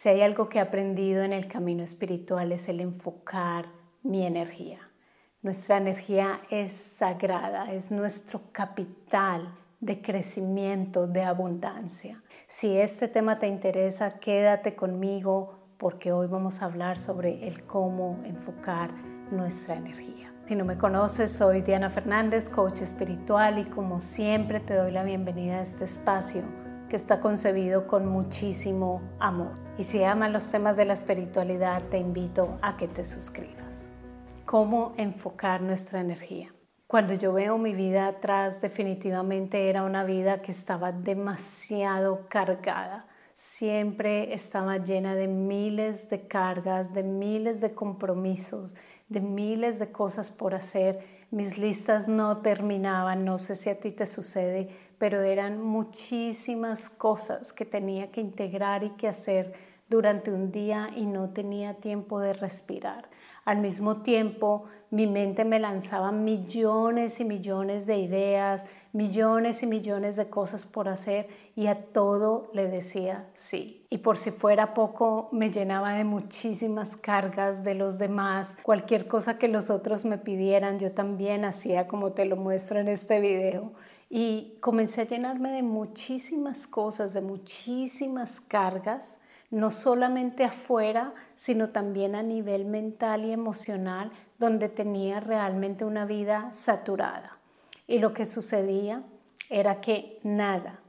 Si hay algo que he aprendido en el camino espiritual es el enfocar mi energía. Nuestra energía es sagrada, es nuestro capital de crecimiento, de abundancia. Si este tema te interesa, quédate conmigo porque hoy vamos a hablar sobre el cómo enfocar nuestra energía. Si no me conoces, soy Diana Fernández, coach espiritual y como siempre te doy la bienvenida a este espacio que está concebido con muchísimo amor. Y si amas los temas de la espiritualidad, te invito a que te suscribas. ¿Cómo enfocar nuestra energía? Cuando yo veo mi vida atrás, definitivamente era una vida que estaba demasiado cargada. Siempre estaba llena de miles de cargas, de miles de compromisos, de miles de cosas por hacer. Mis listas no terminaban, no sé si a ti te sucede, pero eran muchísimas cosas que tenía que integrar y que hacer durante un día y no tenía tiempo de respirar. Al mismo tiempo, mi mente me lanzaba millones y millones de ideas, millones y millones de cosas por hacer y a todo le decía sí. Y por si fuera poco, me llenaba de muchísimas cargas de los demás. Cualquier cosa que los otros me pidieran, yo también hacía como te lo muestro en este video y comencé a llenarme de muchísimas cosas, de muchísimas cargas, no solamente afuera, sino también a nivel mental y emocional, donde tenía realmente una vida saturada. Y lo que sucedía era que nada,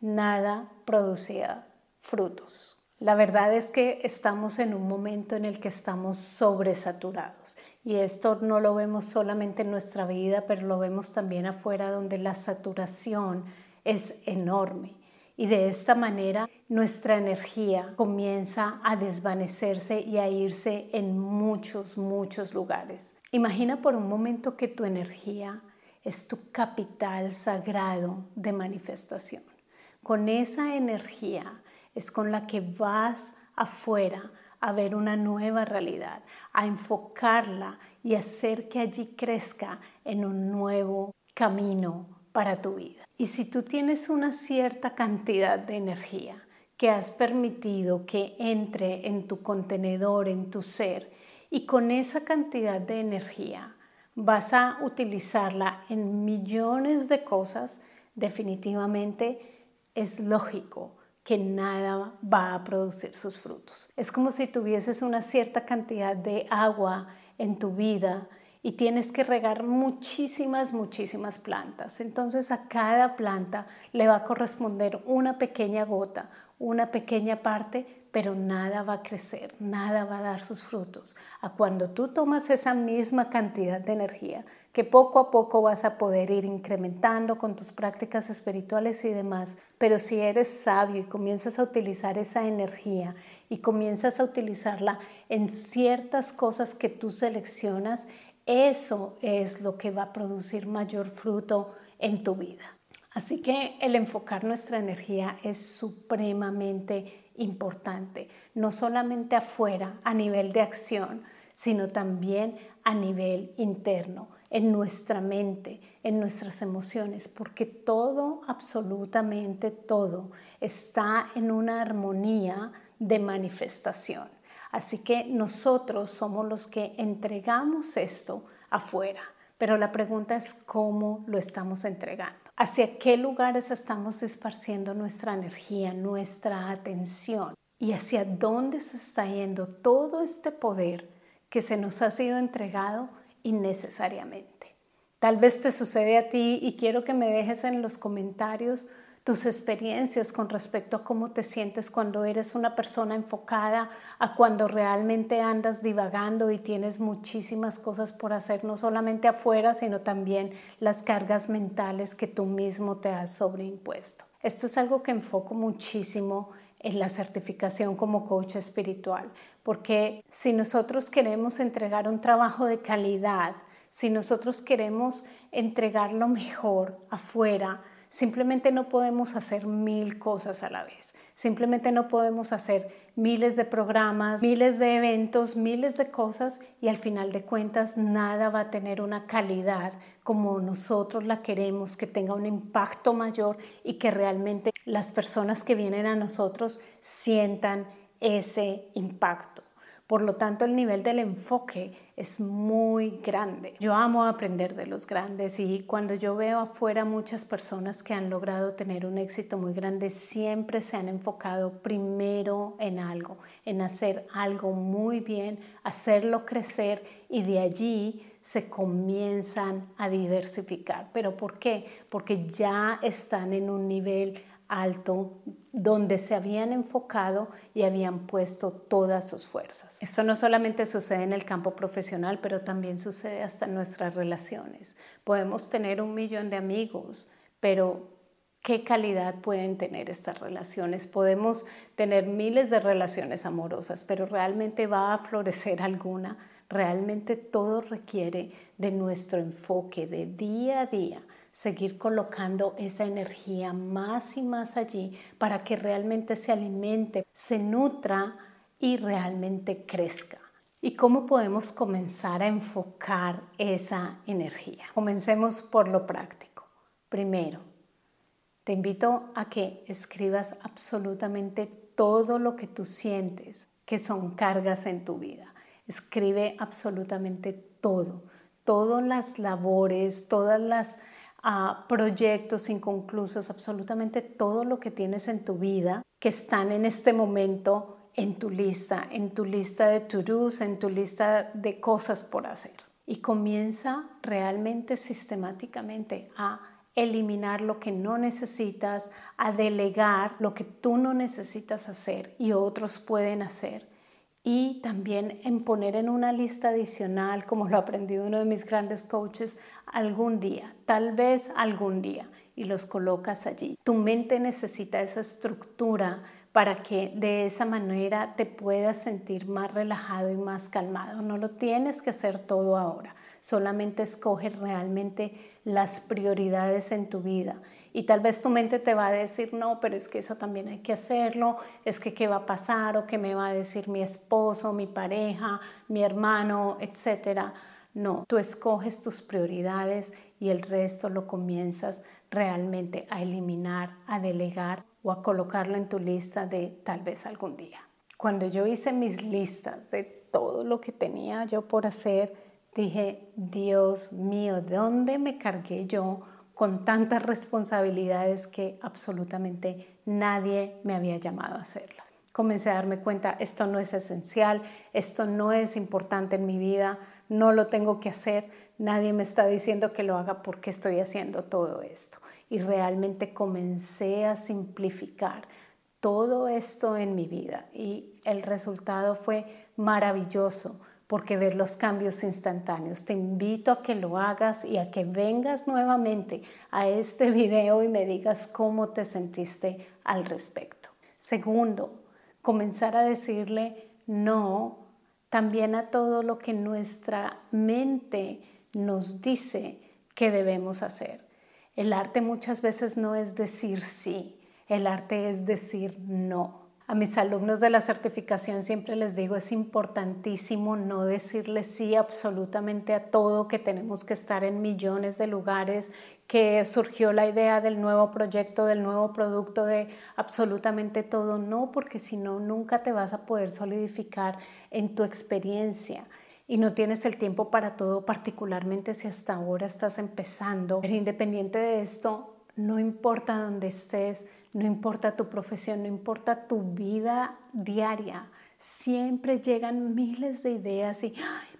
nada producía frutos. La verdad es que estamos en un momento en el que estamos sobresaturados y esto no lo vemos solamente en nuestra vida, pero lo vemos también afuera donde la saturación es enorme. Y de esta manera nuestra energía comienza a desvanecerse y a irse en muchos, muchos lugares. Imagina por un momento que tu energía es tu capital sagrado de manifestación. Con esa energía es con la que vas afuera a ver una nueva realidad, a enfocarla y hacer que allí crezca en un nuevo camino para tu vida. Y si tú tienes una cierta cantidad de energía que has permitido que entre en tu contenedor, en tu ser, y con esa cantidad de energía vas a utilizarla en millones de cosas, definitivamente es lógico que nada va a producir sus frutos. Es como si tuvieses una cierta cantidad de agua en tu vida y tienes que regar muchísimas, muchísimas plantas. Entonces a cada planta le va a corresponder una pequeña gota, una pequeña parte, pero nada va a crecer, nada va a dar sus frutos. A cuando tú tomas esa misma cantidad de energía, que poco a poco vas a poder ir incrementando con tus prácticas espirituales y demás, pero si eres sabio y comienzas a utilizar esa energía y comienzas a utilizarla en ciertas cosas que tú seleccionas, eso es lo que va a producir mayor fruto en tu vida. Así que el enfocar nuestra energía es supremamente importante, no solamente afuera a nivel de acción, sino también a nivel interno, en nuestra mente, en nuestras emociones, porque todo, absolutamente todo, está en una armonía de manifestación. Así que nosotros somos los que entregamos esto afuera, pero la pregunta es cómo lo estamos entregando. ¿Hacia qué lugares estamos esparciendo nuestra energía, nuestra atención? ¿Y hacia dónde se está yendo todo este poder que se nos ha sido entregado innecesariamente? Tal vez te sucede a ti y quiero que me dejes en los comentarios tus experiencias con respecto a cómo te sientes cuando eres una persona enfocada, a cuando realmente andas divagando y tienes muchísimas cosas por hacer, no solamente afuera, sino también las cargas mentales que tú mismo te has sobreimpuesto. Esto es algo que enfoco muchísimo en la certificación como coach espiritual, porque si nosotros queremos entregar un trabajo de calidad, si nosotros queremos entregar lo mejor afuera, Simplemente no podemos hacer mil cosas a la vez. Simplemente no podemos hacer miles de programas, miles de eventos, miles de cosas y al final de cuentas nada va a tener una calidad como nosotros la queremos, que tenga un impacto mayor y que realmente las personas que vienen a nosotros sientan ese impacto. Por lo tanto, el nivel del enfoque es muy grande. Yo amo aprender de los grandes y cuando yo veo afuera muchas personas que han logrado tener un éxito muy grande, siempre se han enfocado primero en algo, en hacer algo muy bien, hacerlo crecer y de allí se comienzan a diversificar. ¿Pero por qué? Porque ya están en un nivel alto donde se habían enfocado y habían puesto todas sus fuerzas. Esto no solamente sucede en el campo profesional, pero también sucede hasta en nuestras relaciones. Podemos tener un millón de amigos, pero ¿qué calidad pueden tener estas relaciones? Podemos tener miles de relaciones amorosas, pero ¿realmente va a florecer alguna? Realmente todo requiere de nuestro enfoque de día a día seguir colocando esa energía más y más allí para que realmente se alimente, se nutra y realmente crezca. ¿Y cómo podemos comenzar a enfocar esa energía? Comencemos por lo práctico. Primero, te invito a que escribas absolutamente todo lo que tú sientes que son cargas en tu vida. Escribe absolutamente todo, todas las labores, todas las a proyectos inconclusos, absolutamente todo lo que tienes en tu vida que están en este momento en tu lista, en tu lista de to-dos, en tu lista de cosas por hacer. Y comienza realmente sistemáticamente a eliminar lo que no necesitas, a delegar lo que tú no necesitas hacer y otros pueden hacer y también en poner en una lista adicional, como lo aprendió uno de mis grandes coaches, algún día, tal vez algún día, y los colocas allí. Tu mente necesita esa estructura para que de esa manera te puedas sentir más relajado y más calmado. No lo tienes que hacer todo ahora, solamente escoge realmente las prioridades en tu vida y tal vez tu mente te va a decir, no, pero es que eso también hay que hacerlo, es que qué va a pasar o qué me va a decir mi esposo, mi pareja, mi hermano, etcétera. No, tú escoges tus prioridades y el resto lo comienzas realmente a eliminar, a delegar o a colocarlo en tu lista de tal vez algún día. Cuando yo hice mis listas de todo lo que tenía yo por hacer, dije, Dios mío, ¿de dónde me cargué yo con tantas responsabilidades que absolutamente nadie me había llamado a hacerlas. Comencé a darme cuenta, esto no es esencial, esto no es importante en mi vida, no lo tengo que hacer, nadie me está diciendo que lo haga porque estoy haciendo todo esto. Y realmente comencé a simplificar todo esto en mi vida y el resultado fue maravilloso porque ver los cambios instantáneos. Te invito a que lo hagas y a que vengas nuevamente a este video y me digas cómo te sentiste al respecto. Segundo, comenzar a decirle no también a todo lo que nuestra mente nos dice que debemos hacer. El arte muchas veces no es decir sí, el arte es decir no. A mis alumnos de la certificación siempre les digo, es importantísimo no decirles sí absolutamente a todo, que tenemos que estar en millones de lugares, que surgió la idea del nuevo proyecto, del nuevo producto, de absolutamente todo. No, porque si no, nunca te vas a poder solidificar en tu experiencia y no tienes el tiempo para todo, particularmente si hasta ahora estás empezando. Pero independiente de esto, no importa dónde estés, no importa tu profesión, no importa tu vida diaria, siempre llegan miles de ideas y,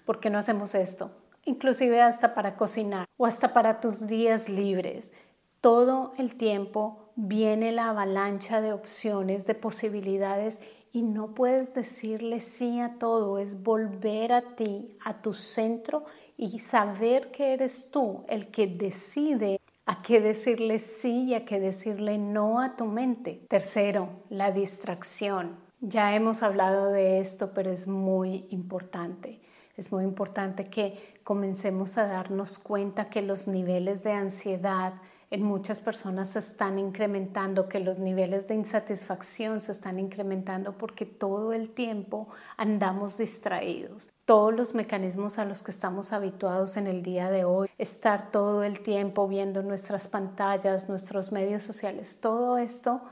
¿por qué no hacemos esto? Inclusive hasta para cocinar o hasta para tus días libres. Todo el tiempo viene la avalancha de opciones, de posibilidades y no puedes decirle sí a todo, es volver a ti, a tu centro y saber que eres tú el que decide a qué decirle sí y a qué decirle no a tu mente. Tercero, la distracción. Ya hemos hablado de esto, pero es muy importante. Es muy importante que comencemos a darnos cuenta que los niveles de ansiedad, en muchas personas se están incrementando, que los niveles de insatisfacción se están incrementando porque todo el tiempo andamos distraídos. Todos los mecanismos a los que estamos habituados en el día de hoy, estar todo el tiempo viendo nuestras pantallas, nuestros medios sociales, todo esto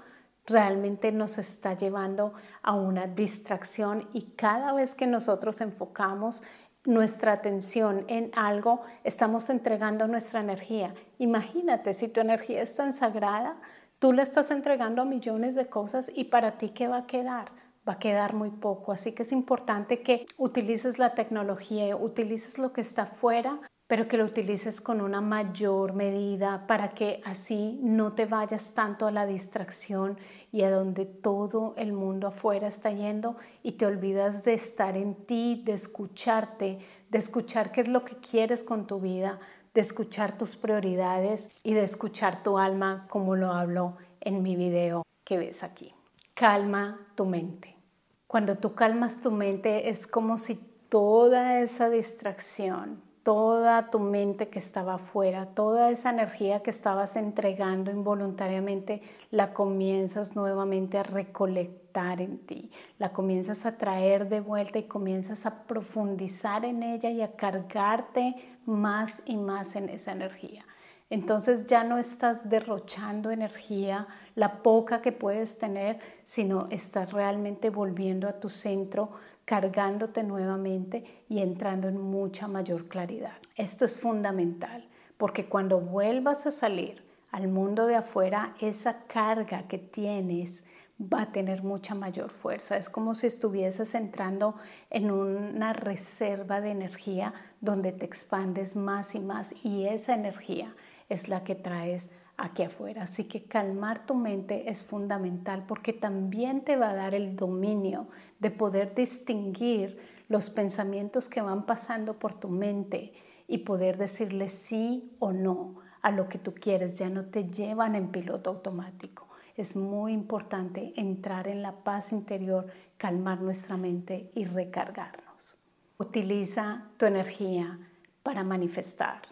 realmente nos está llevando a una distracción y cada vez que nosotros enfocamos nuestra atención en algo, estamos entregando nuestra energía. Imagínate, si tu energía es tan sagrada, tú la estás entregando a millones de cosas y para ti, ¿qué va a quedar? Va a quedar muy poco. Así que es importante que utilices la tecnología, utilices lo que está afuera pero que lo utilices con una mayor medida para que así no te vayas tanto a la distracción y a donde todo el mundo afuera está yendo y te olvidas de estar en ti, de escucharte, de escuchar qué es lo que quieres con tu vida, de escuchar tus prioridades y de escuchar tu alma como lo hablo en mi video que ves aquí. Calma tu mente. Cuando tú calmas tu mente es como si toda esa distracción, toda tu mente que estaba afuera, toda esa energía que estabas entregando involuntariamente, la comienzas nuevamente a recolectar en ti, la comienzas a traer de vuelta y comienzas a profundizar en ella y a cargarte más y más en esa energía. Entonces ya no estás derrochando energía, la poca que puedes tener, sino estás realmente volviendo a tu centro, cargándote nuevamente y entrando en mucha mayor claridad. Esto es fundamental porque cuando vuelvas a salir al mundo de afuera, esa carga que tienes va a tener mucha mayor fuerza. Es como si estuvieses entrando en una reserva de energía donde te expandes más y más y esa energía es la que traes aquí afuera. Así que calmar tu mente es fundamental porque también te va a dar el dominio de poder distinguir los pensamientos que van pasando por tu mente y poder decirle sí o no a lo que tú quieres. Ya no te llevan en piloto automático. Es muy importante entrar en la paz interior, calmar nuestra mente y recargarnos. Utiliza tu energía para manifestar.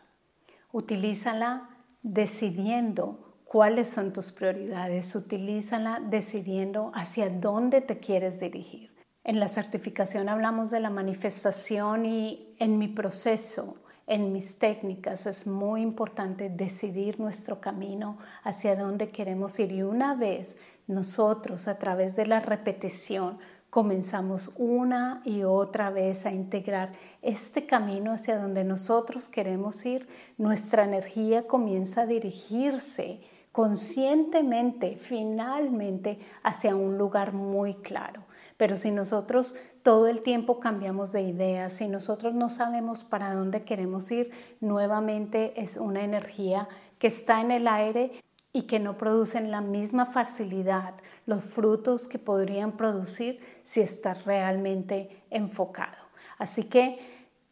Utilízala decidiendo cuáles son tus prioridades, utilízala decidiendo hacia dónde te quieres dirigir. En la certificación hablamos de la manifestación y en mi proceso, en mis técnicas, es muy importante decidir nuestro camino hacia dónde queremos ir. Y una vez nosotros, a través de la repetición, comenzamos una y otra vez a integrar este camino hacia donde nosotros queremos ir, nuestra energía comienza a dirigirse conscientemente, finalmente, hacia un lugar muy claro. Pero si nosotros todo el tiempo cambiamos de ideas, si nosotros no sabemos para dónde queremos ir, nuevamente es una energía que está en el aire y que no producen la misma facilidad los frutos que podrían producir si estás realmente enfocado. Así que,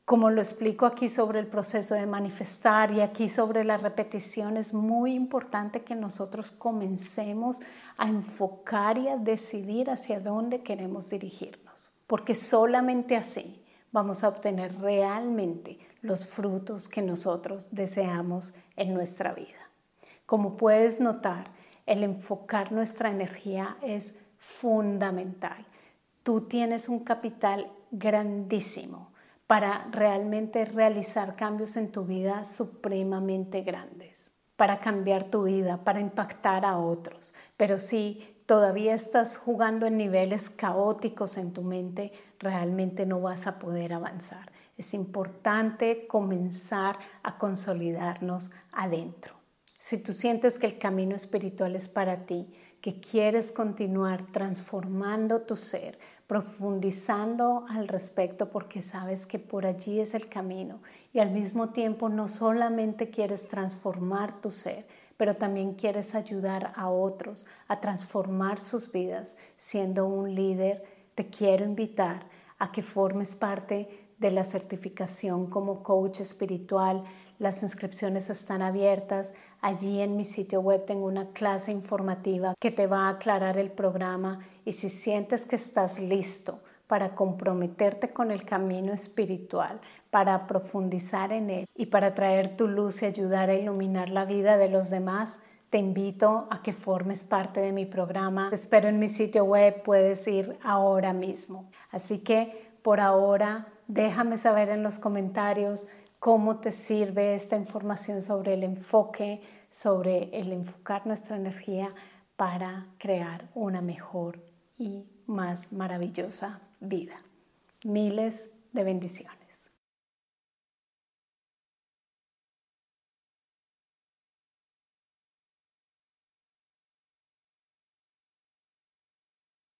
como lo explico aquí sobre el proceso de manifestar y aquí sobre la repetición, es muy importante que nosotros comencemos a enfocar y a decidir hacia dónde queremos dirigirnos, porque solamente así vamos a obtener realmente los frutos que nosotros deseamos en nuestra vida. Como puedes notar, el enfocar nuestra energía es fundamental. Tú tienes un capital grandísimo para realmente realizar cambios en tu vida supremamente grandes, para cambiar tu vida, para impactar a otros. Pero si todavía estás jugando en niveles caóticos en tu mente, realmente no vas a poder avanzar. Es importante comenzar a consolidarnos adentro. Si tú sientes que el camino espiritual es para ti, que quieres continuar transformando tu ser, profundizando al respecto porque sabes que por allí es el camino y al mismo tiempo no solamente quieres transformar tu ser, pero también quieres ayudar a otros a transformar sus vidas siendo un líder, te quiero invitar a que formes parte de la certificación como coach espiritual las inscripciones están abiertas. Allí en mi sitio web tengo una clase informativa que te va a aclarar el programa y si sientes que estás listo para comprometerte con el camino espiritual, para profundizar en él y para traer tu luz y ayudar a iluminar la vida de los demás, te invito a que formes parte de mi programa. Espero en mi sitio web, puedes ir ahora mismo. Así que por ahora, déjame saber en los comentarios cómo te sirve esta información sobre el enfoque, sobre el enfocar nuestra energía para crear una mejor y más maravillosa vida. Miles de bendiciones.